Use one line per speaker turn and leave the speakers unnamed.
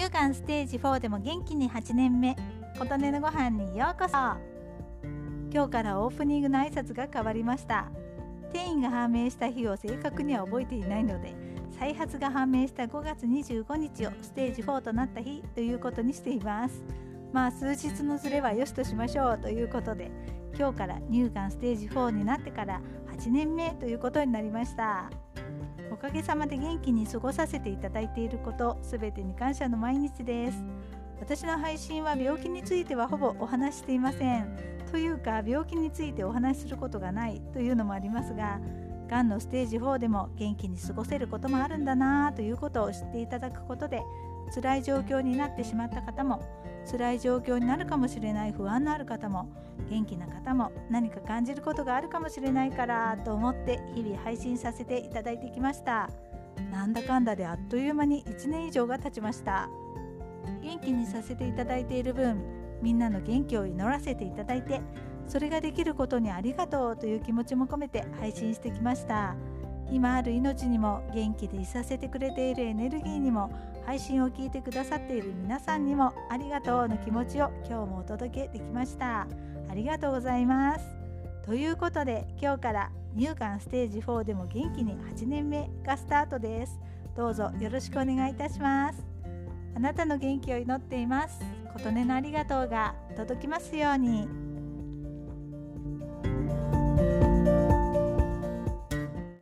乳がんステージ4でも元気に8年目。琴音のご飯にようこそ。今日からオープニングの挨拶が変わりました。転移が判明した日を正確には覚えていないので再発が判明した5月25日をステージ4となった日ということにしています。まあ数日のずれは良しとしましょう。ということで今日から乳がんステージ4になってから8年目ということになりました。かげさまで元気に過ごさせていただいていることすべてに感謝の毎日です。私の配信は病気についてはほぼお話していません。というか病気についてお話しすることがないというのもありますががんのステージ4でも元気に過ごせることもあるんだなということを知っていただくことで辛い状況になってしまった方も辛い状況になるかもしれない不安のある方も元気な方も何か感じることがあるかもしれないからと思って日々配信させていただいてきました。なんだかんだであっという間に1年以上が経ちました。元気にさせていただいている分みんなの元気を祈らせていただいてそれができることにありがとうという気持ちも込めて配信してきました。今ある命にも元気でいさせてくれているエネルギーにも配信を聞いてくださっている皆さんにもありがとうの気持ちを今日もお届けできました。ありがとうございます。ということで今日から乳がんステージ4でも元気に8年目がスタートです。どうぞよろしくお願いいたします。あなたの元気を祈っています。琴音のありがとうが届きますように。